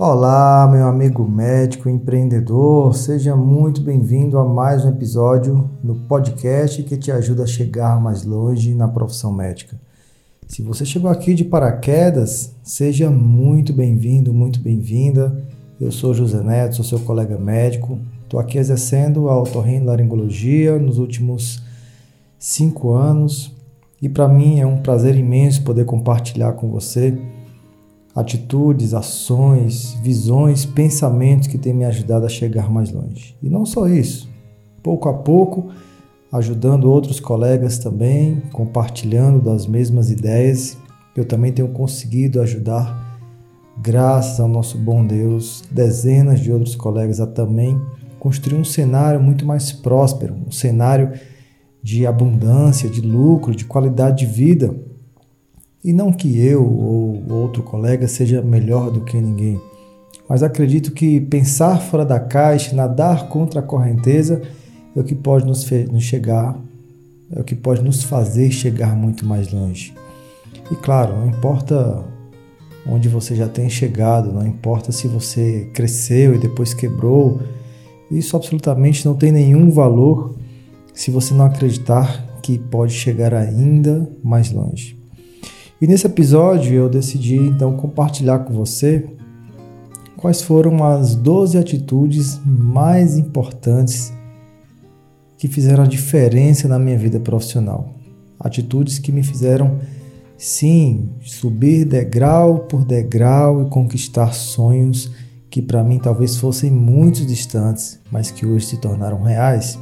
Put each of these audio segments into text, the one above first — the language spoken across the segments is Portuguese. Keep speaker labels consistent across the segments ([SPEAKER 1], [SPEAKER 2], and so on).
[SPEAKER 1] Olá, meu amigo médico empreendedor, seja muito bem-vindo a mais um episódio no podcast que te ajuda a chegar mais longe na profissão médica. Se você chegou aqui de paraquedas, seja muito bem-vindo, muito bem-vinda. Eu sou José Neto, sou seu colega médico. Estou aqui exercendo a otorrinolaringologia nos últimos cinco anos e para mim é um prazer imenso poder compartilhar com você atitudes, ações, visões, pensamentos que têm me ajudado a chegar mais longe. E não só isso, pouco a pouco, ajudando outros colegas também, compartilhando das mesmas ideias, eu também tenho conseguido ajudar, graças ao nosso bom Deus, dezenas de outros colegas a também construir um cenário muito mais próspero, um cenário de abundância, de lucro, de qualidade de vida e não que eu ou outro colega seja melhor do que ninguém, mas acredito que pensar fora da caixa, nadar contra a correnteza é o que pode nos, nos chegar, é o que pode nos fazer chegar muito mais longe. E claro, não importa onde você já tenha chegado, não importa se você cresceu e depois quebrou, isso absolutamente não tem nenhum valor se você não acreditar que pode chegar ainda mais longe. E nesse episódio eu decidi então compartilhar com você quais foram as 12 atitudes mais importantes que fizeram a diferença na minha vida profissional. Atitudes que me fizeram, sim, subir degrau por degrau e conquistar sonhos que para mim talvez fossem muito distantes, mas que hoje se tornaram reais.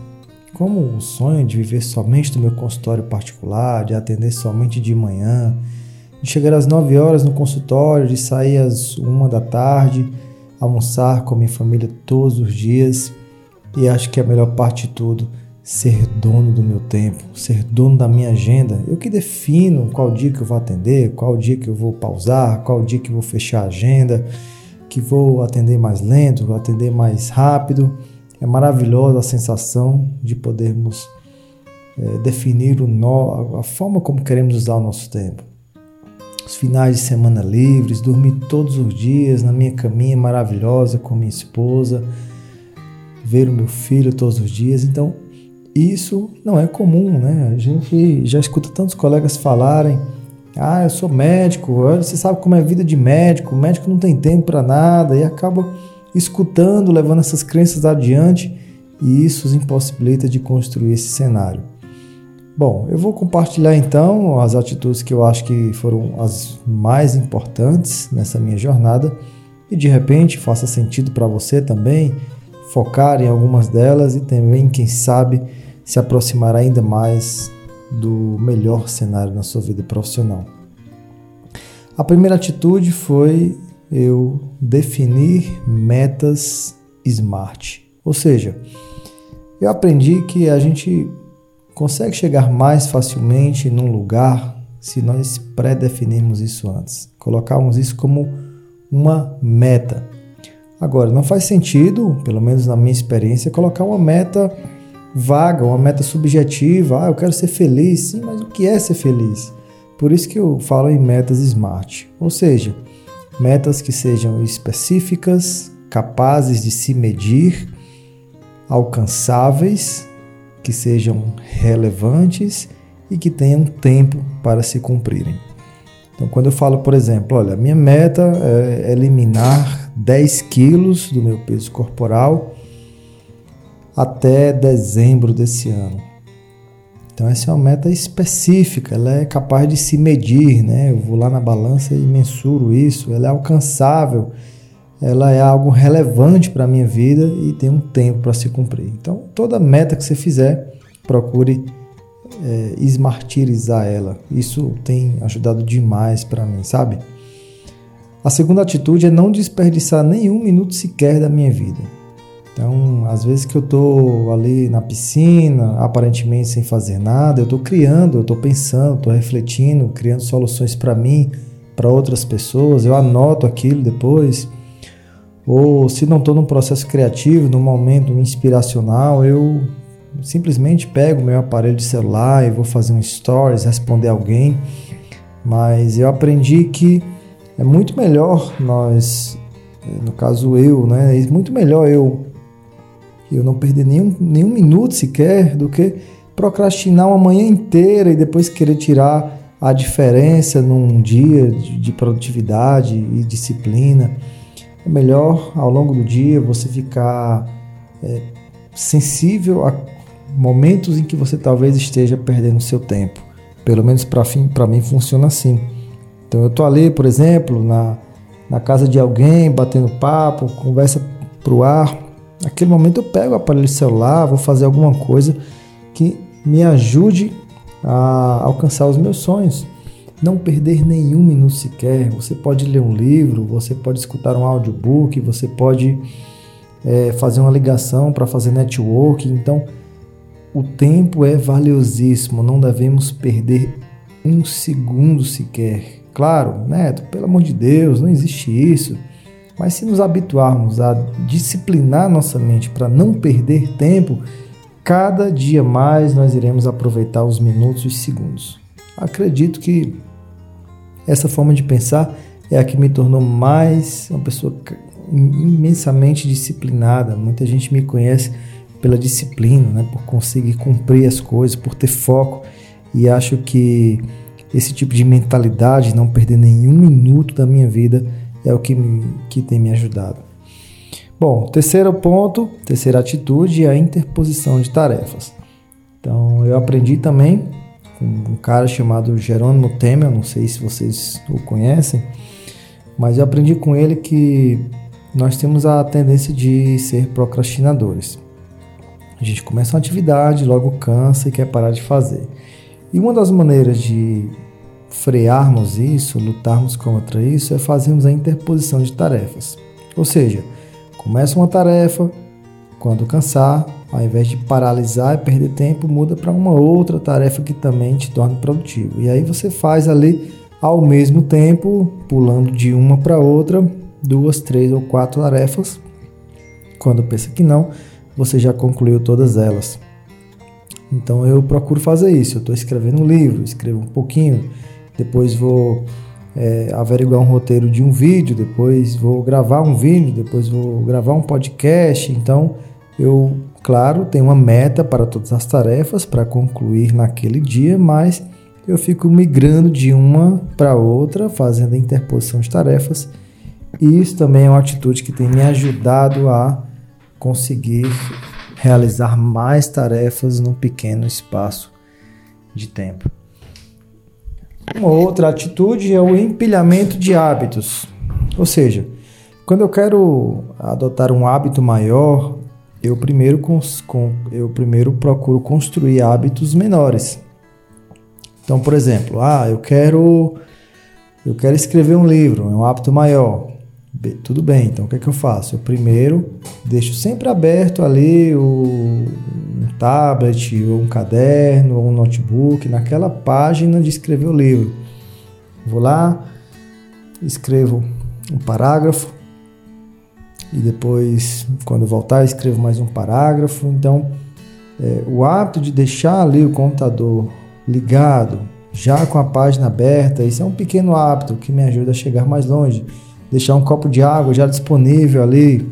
[SPEAKER 1] Como o sonho de viver somente no meu consultório particular, de atender somente de manhã, de chegar às 9 horas no consultório, de sair às 1 da tarde, almoçar com a minha família todos os dias. E acho que a melhor parte de tudo, ser dono do meu tempo, ser dono da minha agenda. Eu que defino qual dia que eu vou atender, qual dia que eu vou pausar, qual dia que eu vou fechar a agenda, que vou atender mais lento, vou atender mais rápido. É maravilhosa a sensação de podermos é, definir o a forma como queremos usar o nosso tempo os finais de semana livres, dormir todos os dias na minha caminha maravilhosa com minha esposa, ver o meu filho todos os dias. Então, isso não é comum, né? A gente já escuta tantos colegas falarem: "Ah, eu sou médico, você sabe como é a vida de médico, o médico não tem tempo para nada" e acaba escutando, levando essas crenças adiante, e isso os impossibilita de construir esse cenário. Bom, eu vou compartilhar então as atitudes que eu acho que foram as mais importantes nessa minha jornada e de repente faça sentido para você também focar em algumas delas e também, quem sabe, se aproximar ainda mais do melhor cenário na sua vida profissional. A primeira atitude foi eu definir metas SMART. Ou seja, eu aprendi que a gente consegue chegar mais facilmente num lugar se nós pré-definirmos isso antes, colocarmos isso como uma meta. Agora, não faz sentido, pelo menos na minha experiência, colocar uma meta vaga, uma meta subjetiva. Ah, eu quero ser feliz. Sim, mas o que é ser feliz? Por isso que eu falo em metas SMART, ou seja, metas que sejam específicas, capazes de se medir, alcançáveis que sejam relevantes e que tenham tempo para se cumprirem. Então, quando eu falo, por exemplo, olha, minha meta é eliminar 10 quilos do meu peso corporal até dezembro desse ano. Então, essa é uma meta específica, ela é capaz de se medir, né? Eu vou lá na balança e mensuro isso, ela é alcançável ela é algo relevante para a minha vida e tem um tempo para se cumprir. Então, toda meta que você fizer, procure é, esmartirizar ela. Isso tem ajudado demais para mim, sabe? A segunda atitude é não desperdiçar nenhum minuto sequer da minha vida. Então, às vezes que eu estou ali na piscina, aparentemente sem fazer nada, eu estou criando, eu estou pensando, estou refletindo, criando soluções para mim, para outras pessoas, eu anoto aquilo depois ou se não estou num processo criativo, num momento inspiracional, eu simplesmente pego meu aparelho de celular e vou fazer um stories, responder alguém. Mas eu aprendi que é muito melhor nós no caso eu, né? É muito melhor eu eu não perder nenhum, nenhum minuto sequer do que procrastinar uma manhã inteira e depois querer tirar a diferença num dia de produtividade e disciplina. É melhor ao longo do dia você ficar é, sensível a momentos em que você talvez esteja perdendo seu tempo. Pelo menos para mim funciona assim. Então eu estou ali, por exemplo, na, na casa de alguém, batendo papo, conversa para o ar. Naquele momento eu pego o aparelho celular, vou fazer alguma coisa que me ajude a alcançar os meus sonhos. Não perder nenhum minuto sequer. Você pode ler um livro, você pode escutar um audiobook, você pode é, fazer uma ligação para fazer network. Então, o tempo é valiosíssimo, não devemos perder um segundo sequer. Claro, Neto, pelo amor de Deus, não existe isso. Mas se nos habituarmos a disciplinar nossa mente para não perder tempo, cada dia mais nós iremos aproveitar os minutos e segundos. Acredito que essa forma de pensar é a que me tornou mais uma pessoa imensamente disciplinada. Muita gente me conhece pela disciplina, né? por conseguir cumprir as coisas, por ter foco. E acho que esse tipo de mentalidade, não perder nenhum minuto da minha vida, é o que, me, que tem me ajudado. Bom, terceiro ponto, terceira atitude é a interposição de tarefas. Então, eu aprendi também com um cara chamado Jerônimo Temer, não sei se vocês o conhecem, mas eu aprendi com ele que nós temos a tendência de ser procrastinadores. A gente começa uma atividade, logo cansa e quer parar de fazer. E uma das maneiras de frearmos isso, lutarmos contra isso, é fazermos a interposição de tarefas. Ou seja, começa uma tarefa, quando cansar, ao invés de paralisar e perder tempo, muda para uma outra tarefa que também te torne produtivo. E aí você faz ali ao mesmo tempo, pulando de uma para outra, duas, três ou quatro tarefas. Quando pensa que não, você já concluiu todas elas. Então eu procuro fazer isso. Eu estou escrevendo um livro, escrevo um pouquinho, depois vou é, averiguar um roteiro de um vídeo, depois vou gravar um vídeo, depois vou gravar um podcast. Então eu, claro, tenho uma meta para todas as tarefas para concluir naquele dia, mas eu fico migrando de uma para outra, fazendo a interposição de tarefas e isso também é uma atitude que tem me ajudado a conseguir realizar mais tarefas num pequeno espaço de tempo. Uma outra atitude é o empilhamento de hábitos. Ou seja, quando eu quero adotar um hábito maior, eu primeiro, eu primeiro procuro construir hábitos menores. Então, por exemplo, ah, eu quero eu quero escrever um livro, é um hábito maior. Tudo bem, então o que é que eu faço? Eu primeiro deixo sempre aberto ali o, um tablet, ou um caderno, ou um notebook, naquela página de escrever o livro. Vou lá, escrevo um parágrafo, e depois, quando voltar, escrevo mais um parágrafo. Então, é, o hábito de deixar ali o computador ligado, já com a página aberta, isso é um pequeno hábito que me ajuda a chegar mais longe deixar um copo de água já disponível ali,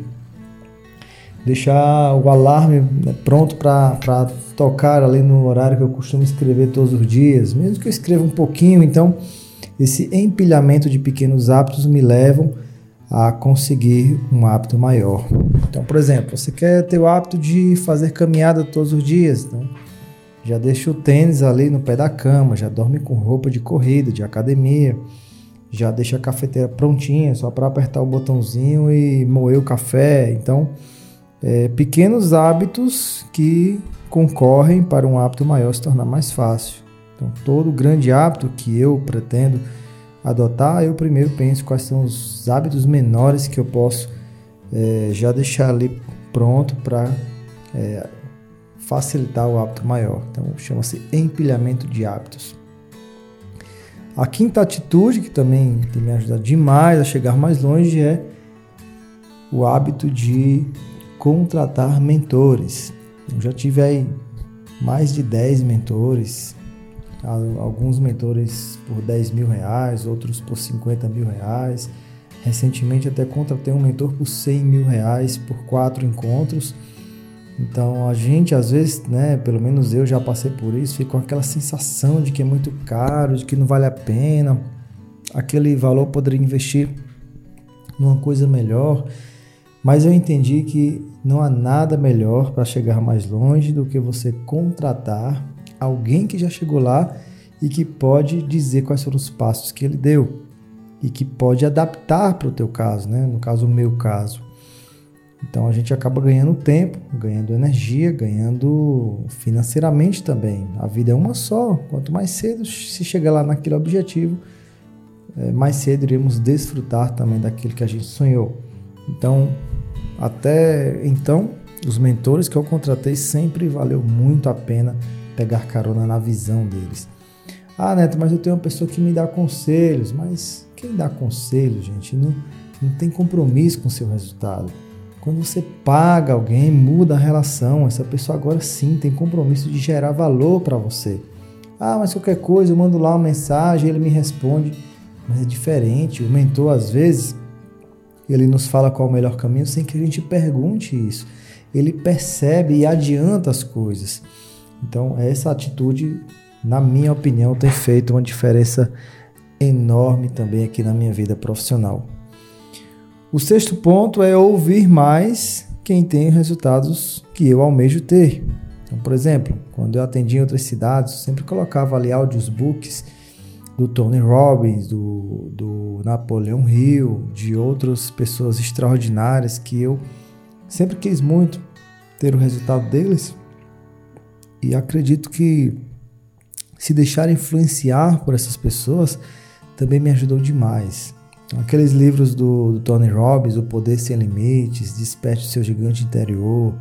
[SPEAKER 1] deixar o alarme né, pronto para tocar ali no horário que eu costumo escrever todos os dias, mesmo que eu escreva um pouquinho, então esse empilhamento de pequenos hábitos me levam a conseguir um hábito maior. Então, por exemplo, você quer ter o hábito de fazer caminhada todos os dias, então já deixa o tênis ali no pé da cama, já dorme com roupa de corrida, de academia já deixa a cafeteira prontinha, só para apertar o botãozinho e moer o café. Então, é, pequenos hábitos que concorrem para um hábito maior se tornar mais fácil. Então, todo grande hábito que eu pretendo adotar, eu primeiro penso quais são os hábitos menores que eu posso é, já deixar ali pronto para é, facilitar o hábito maior. Então, chama-se empilhamento de hábitos. A quinta atitude, que também tem me ajudado demais a chegar mais longe, é o hábito de contratar mentores. Eu já tive aí mais de 10 mentores, alguns mentores por 10 mil reais, outros por 50 mil reais. Recentemente até contratei um mentor por 100 mil reais por quatro encontros. Então a gente às vezes, né, pelo menos eu já passei por isso, fica com aquela sensação de que é muito caro, de que não vale a pena. Aquele valor poderia investir numa coisa melhor. Mas eu entendi que não há nada melhor para chegar mais longe do que você contratar alguém que já chegou lá e que pode dizer quais foram os passos que ele deu e que pode adaptar para o teu caso, né? No caso, o meu caso. Então a gente acaba ganhando tempo, ganhando energia, ganhando financeiramente também. A vida é uma só. Quanto mais cedo se chegar lá naquele objetivo, é, mais cedo iremos desfrutar também daquilo que a gente sonhou. Então, até então, os mentores que eu contratei sempre valeu muito a pena pegar carona na visão deles. Ah, Neto, mas eu tenho uma pessoa que me dá conselhos. Mas quem dá conselho, gente, não, não tem compromisso com o seu resultado. Quando você paga alguém, muda a relação. Essa pessoa agora sim tem compromisso de gerar valor para você. Ah, mas qualquer coisa, eu mando lá uma mensagem, ele me responde. Mas é diferente. O mentor, às vezes, ele nos fala qual é o melhor caminho sem que a gente pergunte isso. Ele percebe e adianta as coisas. Então, essa atitude, na minha opinião, tem feito uma diferença enorme também aqui na minha vida profissional. O sexto ponto é ouvir mais quem tem resultados que eu almejo ter. Então, por exemplo, quando eu atendi em outras cidades, eu sempre colocava ali audiobooks do Tony Robbins, do, do Napoleão Hill, de outras pessoas extraordinárias que eu sempre quis muito ter o resultado deles. E acredito que se deixar influenciar por essas pessoas também me ajudou demais. Aqueles livros do, do, Tony Robbins, O Poder Sem Limites, Desperte Seu Gigante Interior,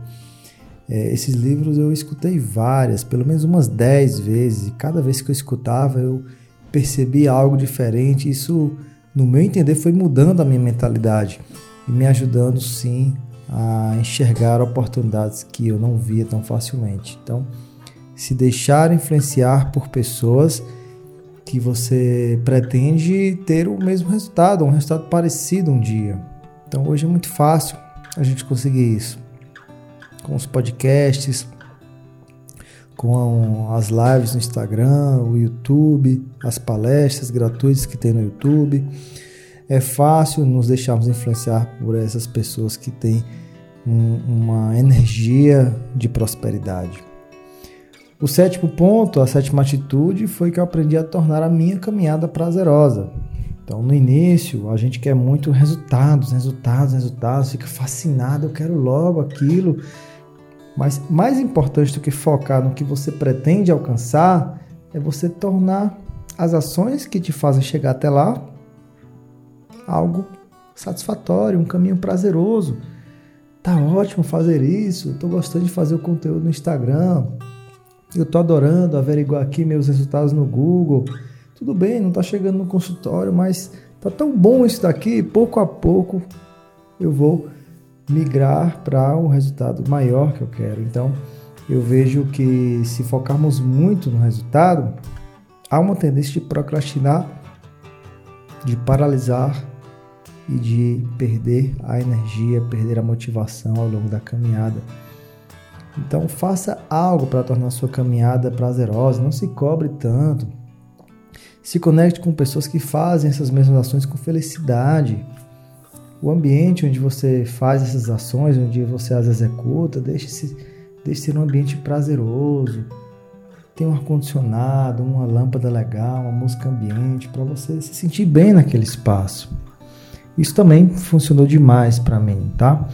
[SPEAKER 1] é, esses livros eu escutei várias, pelo menos umas 10 vezes, e cada vez que eu escutava eu percebi algo diferente. Isso, no meu entender, foi mudando a minha mentalidade e me ajudando sim a enxergar oportunidades que eu não via tão facilmente. Então, se deixar influenciar por pessoas que você pretende ter o mesmo resultado, um resultado parecido um dia. Então, hoje é muito fácil a gente conseguir isso. Com os podcasts, com as lives no Instagram, o YouTube, as palestras gratuitas que tem no YouTube. É fácil nos deixarmos influenciar por essas pessoas que têm um, uma energia de prosperidade. O sétimo ponto, a sétima atitude, foi que eu aprendi a tornar a minha caminhada prazerosa. Então, no início, a gente quer muito resultados, resultados, resultados, fica fascinado, eu quero logo aquilo mas mais importante do que focar no que você pretende alcançar é você tornar as ações que te fazem chegar até lá algo satisfatório, um caminho prazeroso. Tá ótimo fazer isso, tô gostando de fazer o conteúdo no Instagram. Eu tô adorando averiguar aqui meus resultados no Google. Tudo bem, não tá chegando no consultório, mas tá tão bom isso daqui, pouco a pouco eu vou migrar para um resultado maior que eu quero. Então, eu vejo que se focarmos muito no resultado, há uma tendência de procrastinar, de paralisar e de perder a energia, perder a motivação ao longo da caminhada. Então, faça algo para tornar sua caminhada prazerosa, não se cobre tanto. Se conecte com pessoas que fazem essas mesmas ações com felicidade o ambiente onde você faz essas ações, onde você as executa, deixe, deixe ser um ambiente prazeroso. Tem um ar-condicionado, uma lâmpada legal, uma música ambiente, para você se sentir bem naquele espaço. Isso também funcionou demais para mim, tá?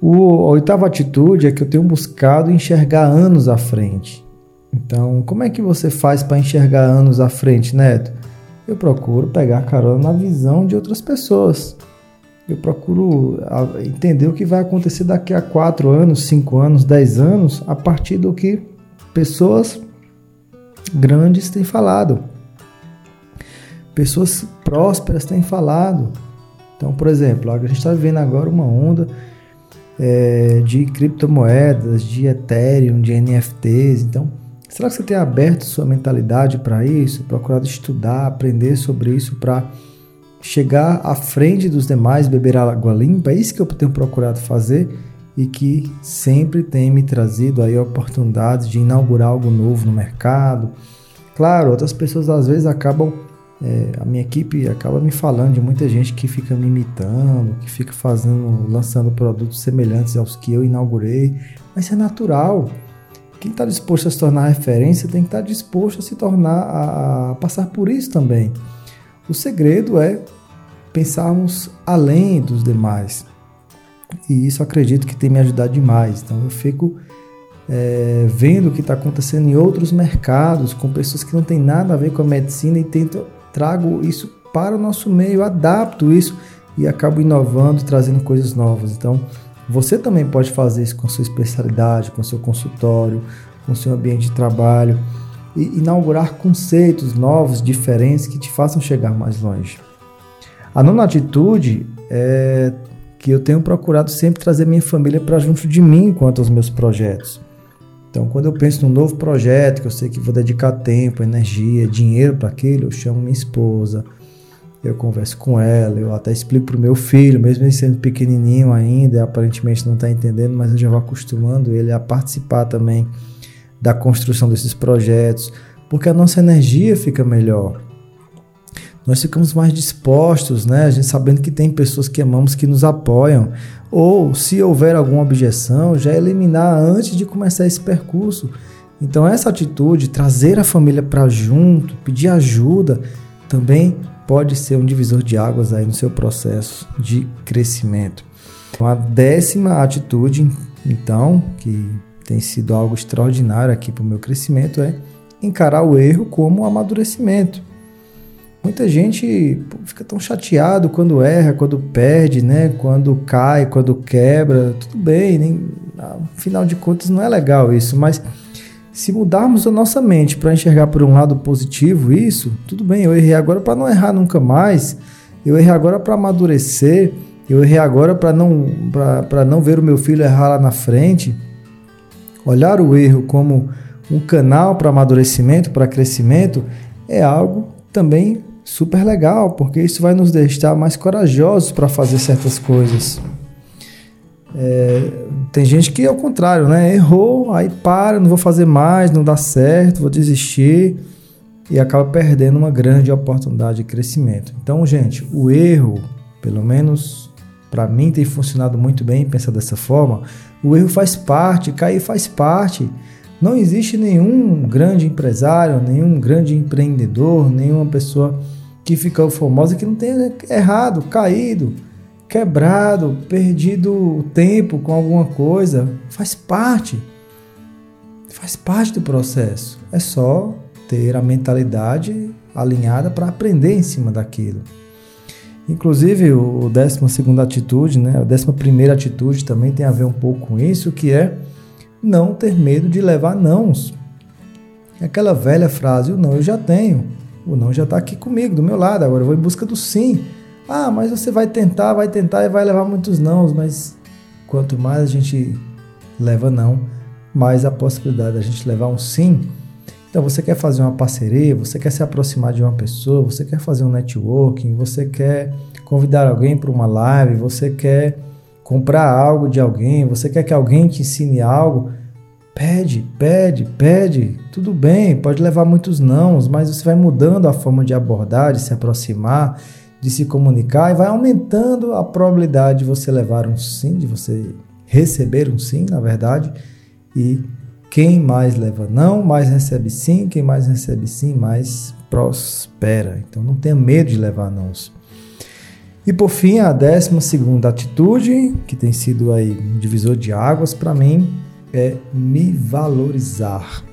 [SPEAKER 1] O, a oitava atitude é que eu tenho buscado enxergar anos à frente. Então, como é que você faz para enxergar anos à frente, Neto? Eu procuro pegar carona na visão de outras pessoas eu procuro entender o que vai acontecer daqui a 4 anos, 5 anos, 10 anos, a partir do que pessoas grandes têm falado. Pessoas prósperas têm falado. Então, por exemplo, a gente está vivendo agora uma onda é, de criptomoedas, de Ethereum, de NFTs. Então, será que você tem aberto sua mentalidade para isso? Procurado estudar, aprender sobre isso para chegar à frente dos demais, beber água limpa, é isso que eu tenho procurado fazer e que sempre tem me trazido aí oportunidades de inaugurar algo novo no mercado. Claro, outras pessoas às vezes acabam, é, a minha equipe acaba me falando de muita gente que fica me imitando, que fica fazendo, lançando produtos semelhantes aos que eu inaugurei, mas isso é natural. Quem está disposto a se tornar referência tem que estar tá disposto a se tornar, a, a passar por isso também. O segredo é pensarmos além dos demais. E isso acredito que tem me ajudado demais. Então eu fico é, vendo o que está acontecendo em outros mercados, com pessoas que não têm nada a ver com a medicina e tento, trago isso para o nosso meio, adapto isso e acabo inovando, trazendo coisas novas. Então você também pode fazer isso com sua especialidade, com seu consultório, com seu ambiente de trabalho e inaugurar conceitos novos, diferentes que te façam chegar mais longe. A nona atitude é que eu tenho procurado sempre trazer minha família para junto de mim quanto aos meus projetos. Então, quando eu penso num novo projeto, que eu sei que vou dedicar tempo, energia, dinheiro para aquilo, eu chamo minha esposa, eu converso com ela, eu até explico para o meu filho, mesmo ele sendo pequenininho ainda, aparentemente não está entendendo, mas eu já vou acostumando ele a participar também da construção desses projetos, porque a nossa energia fica melhor nós ficamos mais dispostos, né? A gente sabendo que tem pessoas que amamos que nos apoiam. Ou se houver alguma objeção, já eliminar antes de começar esse percurso. Então essa atitude, trazer a família para junto, pedir ajuda, também pode ser um divisor de águas aí no seu processo de crescimento. Então, a décima atitude, então, que tem sido algo extraordinário aqui para o meu crescimento, é encarar o erro como um amadurecimento. Muita gente fica tão chateado quando erra, quando perde, né? Quando cai, quando quebra. Tudo bem, nem, afinal de contas não é legal isso, mas se mudarmos a nossa mente para enxergar por um lado positivo isso, tudo bem, eu errei agora para não errar nunca mais. Eu errei agora para amadurecer. Eu errei agora para não, não ver o meu filho errar lá na frente. Olhar o erro como um canal para amadurecimento, para crescimento, é algo também super legal, porque isso vai nos deixar mais corajosos para fazer certas coisas. É, tem gente que é o contrário, né? Errou, aí para, não vou fazer mais, não dá certo, vou desistir e acaba perdendo uma grande oportunidade de crescimento. Então, gente, o erro, pelo menos para mim tem funcionado muito bem pensar dessa forma. O erro faz parte, cair faz parte. Não existe nenhum grande empresário, nenhum grande empreendedor, nenhuma pessoa que ficou famosa que não tenha errado, caído, quebrado, perdido tempo com alguma coisa. Faz parte. Faz parte do processo. É só ter a mentalidade alinhada para aprender em cima daquilo. Inclusive, o décima segunda atitude, né, a décima primeira atitude também tem a ver um pouco com isso, que é não ter medo de levar nãos. Aquela velha frase, o não eu já tenho. O não já está aqui comigo, do meu lado, agora eu vou em busca do sim. Ah, mas você vai tentar, vai tentar e vai levar muitos nãos, mas quanto mais a gente leva não, mais a possibilidade da gente levar um sim. Então você quer fazer uma parceria, você quer se aproximar de uma pessoa, você quer fazer um networking, você quer convidar alguém para uma live, você quer comprar algo de alguém, você quer que alguém te ensine algo, Pede, pede, pede. Tudo bem, pode levar muitos nãos, mas você vai mudando a forma de abordar, de se aproximar, de se comunicar e vai aumentando a probabilidade de você levar um sim, de você receber um sim, na verdade. E quem mais leva não, mais recebe sim, quem mais recebe sim, mais prospera. Então não tenha medo de levar nãos. E por fim, a décima segunda atitude, que tem sido aí um divisor de águas para mim, é me valorizar.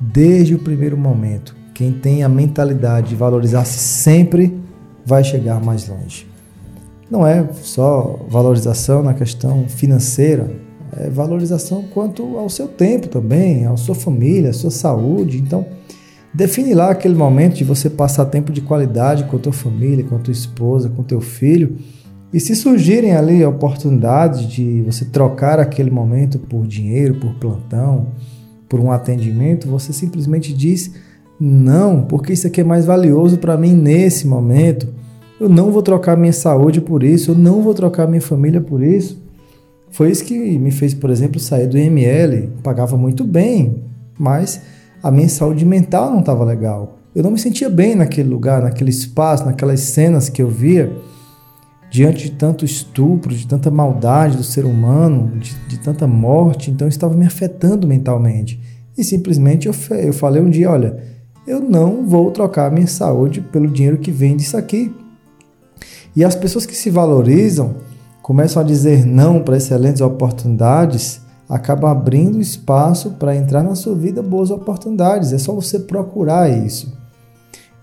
[SPEAKER 1] Desde o primeiro momento, quem tem a mentalidade de valorizar-se sempre vai chegar mais longe. Não é só valorização na questão financeira, é valorização quanto ao seu tempo também, à sua família, à sua saúde. Então, define lá aquele momento de você passar tempo de qualidade com a tua família, com a tua esposa, com o teu filho e se surgirem ali oportunidades de você trocar aquele momento por dinheiro, por plantão, por um atendimento, você simplesmente diz não, porque isso aqui é mais valioso para mim nesse momento. Eu não vou trocar minha saúde por isso, eu não vou trocar minha família por isso. Foi isso que me fez, por exemplo, sair do IML. Pagava muito bem, mas a minha saúde mental não estava legal. Eu não me sentia bem naquele lugar, naquele espaço, naquelas cenas que eu via diante de tanto estupro, de tanta maldade do ser humano, de, de tanta morte, então estava me afetando mentalmente. E simplesmente eu, eu falei um dia: olha, eu não vou trocar minha saúde pelo dinheiro que vem disso aqui. E as pessoas que se valorizam começam a dizer não para excelentes oportunidades, acabam abrindo espaço para entrar na sua vida boas oportunidades. É só você procurar isso.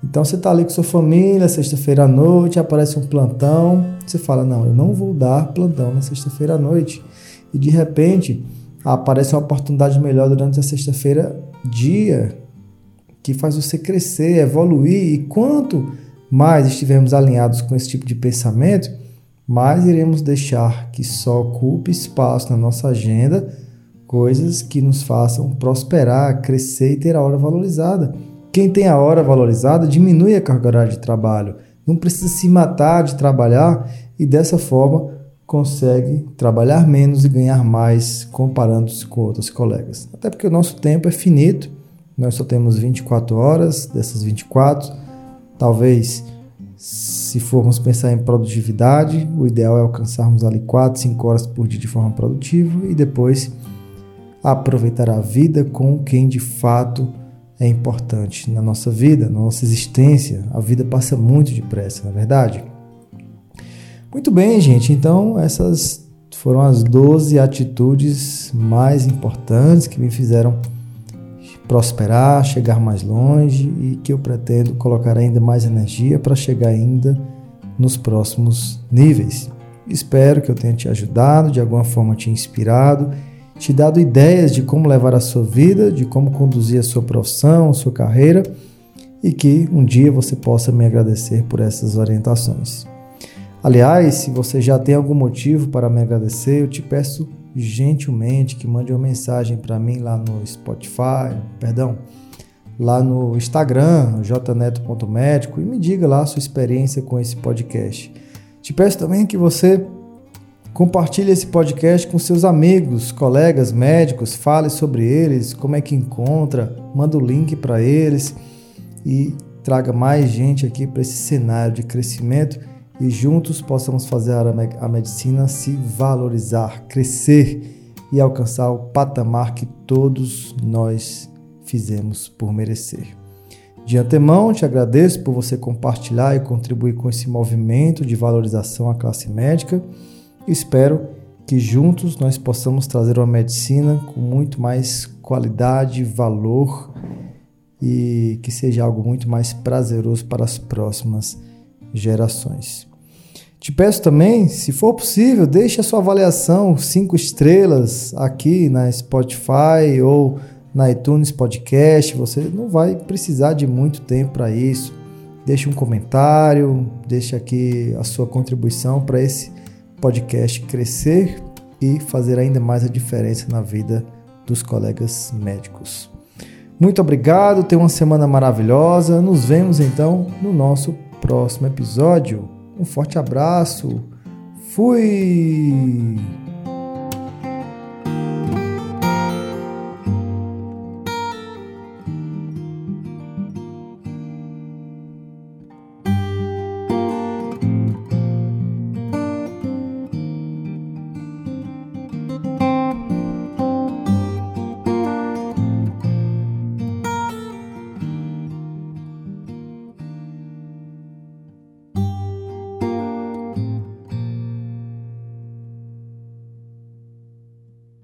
[SPEAKER 1] Então você está ali com sua família, sexta-feira à noite, aparece um plantão, você fala: Não, eu não vou dar plantão na sexta-feira à noite. E de repente aparece uma oportunidade melhor durante a sexta-feira, dia, que faz você crescer, evoluir. E quanto mais estivermos alinhados com esse tipo de pensamento, mais iremos deixar que só ocupe espaço na nossa agenda coisas que nos façam prosperar, crescer e ter a hora valorizada. Quem tem a hora valorizada diminui a carga horária de trabalho, não precisa se matar de trabalhar e dessa forma consegue trabalhar menos e ganhar mais comparando-se com outros colegas. Até porque o nosso tempo é finito, nós só temos 24 horas, dessas 24, talvez se formos pensar em produtividade, o ideal é alcançarmos ali 4, 5 horas por dia de forma produtiva e depois aproveitar a vida com quem de fato é importante na nossa vida, na nossa existência. A vida passa muito depressa, não é verdade? Muito bem, gente. Então, essas foram as 12 atitudes mais importantes que me fizeram prosperar, chegar mais longe e que eu pretendo colocar ainda mais energia para chegar ainda nos próximos níveis. Espero que eu tenha te ajudado, de alguma forma te inspirado te dado ideias de como levar a sua vida, de como conduzir a sua profissão, a sua carreira e que um dia você possa me agradecer por essas orientações. Aliás, se você já tem algum motivo para me agradecer, eu te peço gentilmente que mande uma mensagem para mim lá no Spotify, perdão, lá no Instagram, jneto.médico, e me diga lá a sua experiência com esse podcast. Te peço também que você Compartilhe esse podcast com seus amigos, colegas médicos, fale sobre eles, como é que encontra, manda o link para eles. E traga mais gente aqui para esse cenário de crescimento e juntos possamos fazer a medicina se valorizar, crescer e alcançar o patamar que todos nós fizemos por merecer. De antemão, te agradeço por você compartilhar e contribuir com esse movimento de valorização à classe médica Espero que juntos nós possamos trazer uma medicina com muito mais qualidade, valor e que seja algo muito mais prazeroso para as próximas gerações. Te peço também, se for possível, deixe a sua avaliação cinco estrelas aqui na Spotify ou na iTunes Podcast. Você não vai precisar de muito tempo para isso. Deixe um comentário, deixe aqui a sua contribuição para esse podcast crescer e fazer ainda mais a diferença na vida dos colegas médicos. Muito obrigado, tenha uma semana maravilhosa. Nos vemos então no nosso próximo episódio. Um forte abraço. Fui!